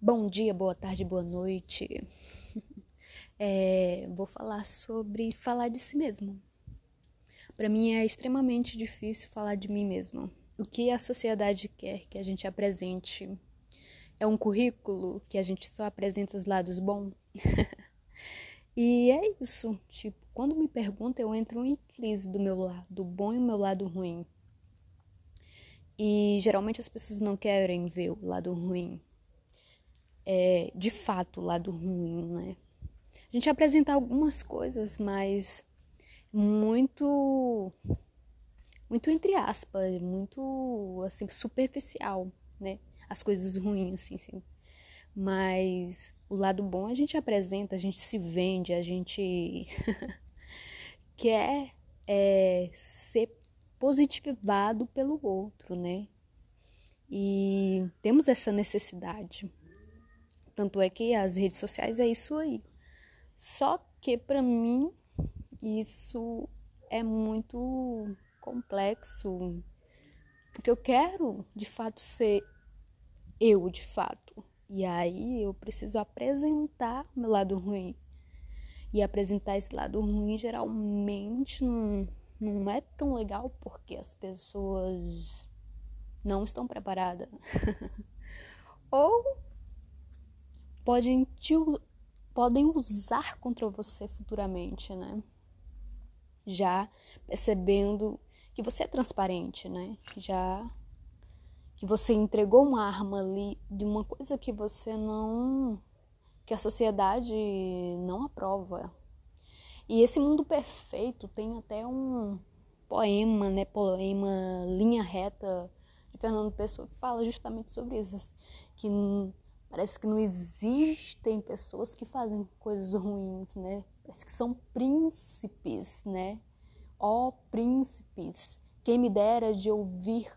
Bom dia, boa tarde, boa noite. É, vou falar sobre falar de si mesmo. Para mim é extremamente difícil falar de mim mesmo. O que a sociedade quer que a gente apresente é um currículo que a gente só apresenta os lados bons. e é isso. Tipo, quando me perguntam, eu entro em crise do meu lado bom e o meu lado ruim. E geralmente as pessoas não querem ver o lado ruim é, de fato o lado ruim, né? A gente apresenta algumas coisas, mas muito muito entre aspas, muito assim superficial, né? As coisas ruins assim, assim. Mas o lado bom a gente apresenta, a gente se vende, a gente quer é, ser positivado pelo outro, né? E temos essa necessidade. Tanto é que as redes sociais é isso aí. Só que para mim isso é muito complexo, porque eu quero de fato ser eu de fato. E aí eu preciso apresentar meu lado ruim. E apresentar esse lado ruim geralmente não, não é tão legal porque as pessoas não estão preparadas. Ou podem, te, podem usar contra você futuramente, né? Já percebendo que você é transparente, né? Já que você entregou uma arma ali de uma coisa que você não que a sociedade não aprova. E esse mundo perfeito tem até um poema, né, poema Linha Reta de Fernando Pessoa que fala justamente sobre isso, que Parece que não existem pessoas que fazem coisas ruins, né? Parece que são príncipes, né? Ó oh, príncipes, quem me dera de ouvir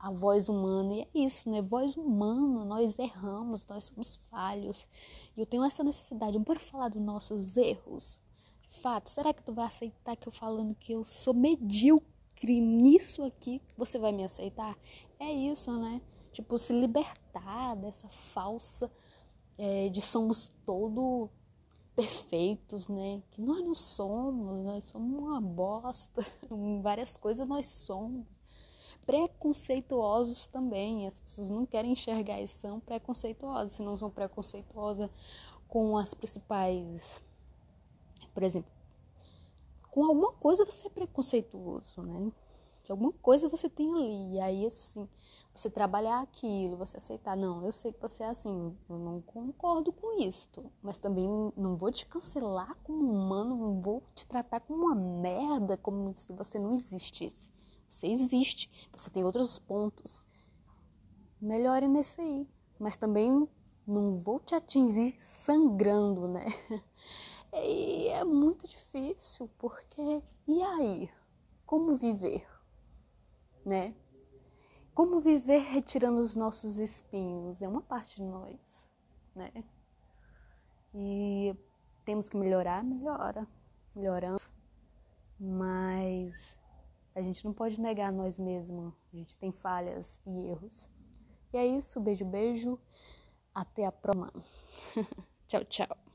a voz humana. E é isso, né? Voz humana, nós erramos, nós somos falhos. E eu tenho essa necessidade, bora falar dos nossos erros. De fato, será que tu vai aceitar que eu falando que eu sou medíocre nisso aqui, você vai me aceitar? É isso, né? Tipo, se libertar dessa falsa é, de somos todo perfeitos, né? Que nós não somos, nós somos uma bosta. Várias coisas nós somos. Preconceituosos também. As pessoas não querem enxergar e são preconceituosas. Se não são preconceituosas com as principais. Por exemplo, com alguma coisa você é preconceituoso, né? De alguma coisa você tem ali. E aí, assim, você trabalhar aquilo, você aceitar, não, eu sei que você é assim, eu não concordo com isto, mas também não vou te cancelar como humano, não vou te tratar como uma merda, como se você não existisse. Você existe, você tem outros pontos. Melhore nesse aí, mas também não vou te atingir sangrando, né? E é muito difícil, porque e aí? Como viver, né? Como viver retirando os nossos espinhos? É uma parte de nós, né? E temos que melhorar, melhora, melhorando, mas a gente não pode negar nós mesmos. A gente tem falhas e erros. E é isso, beijo, beijo. Até a próxima. tchau, tchau.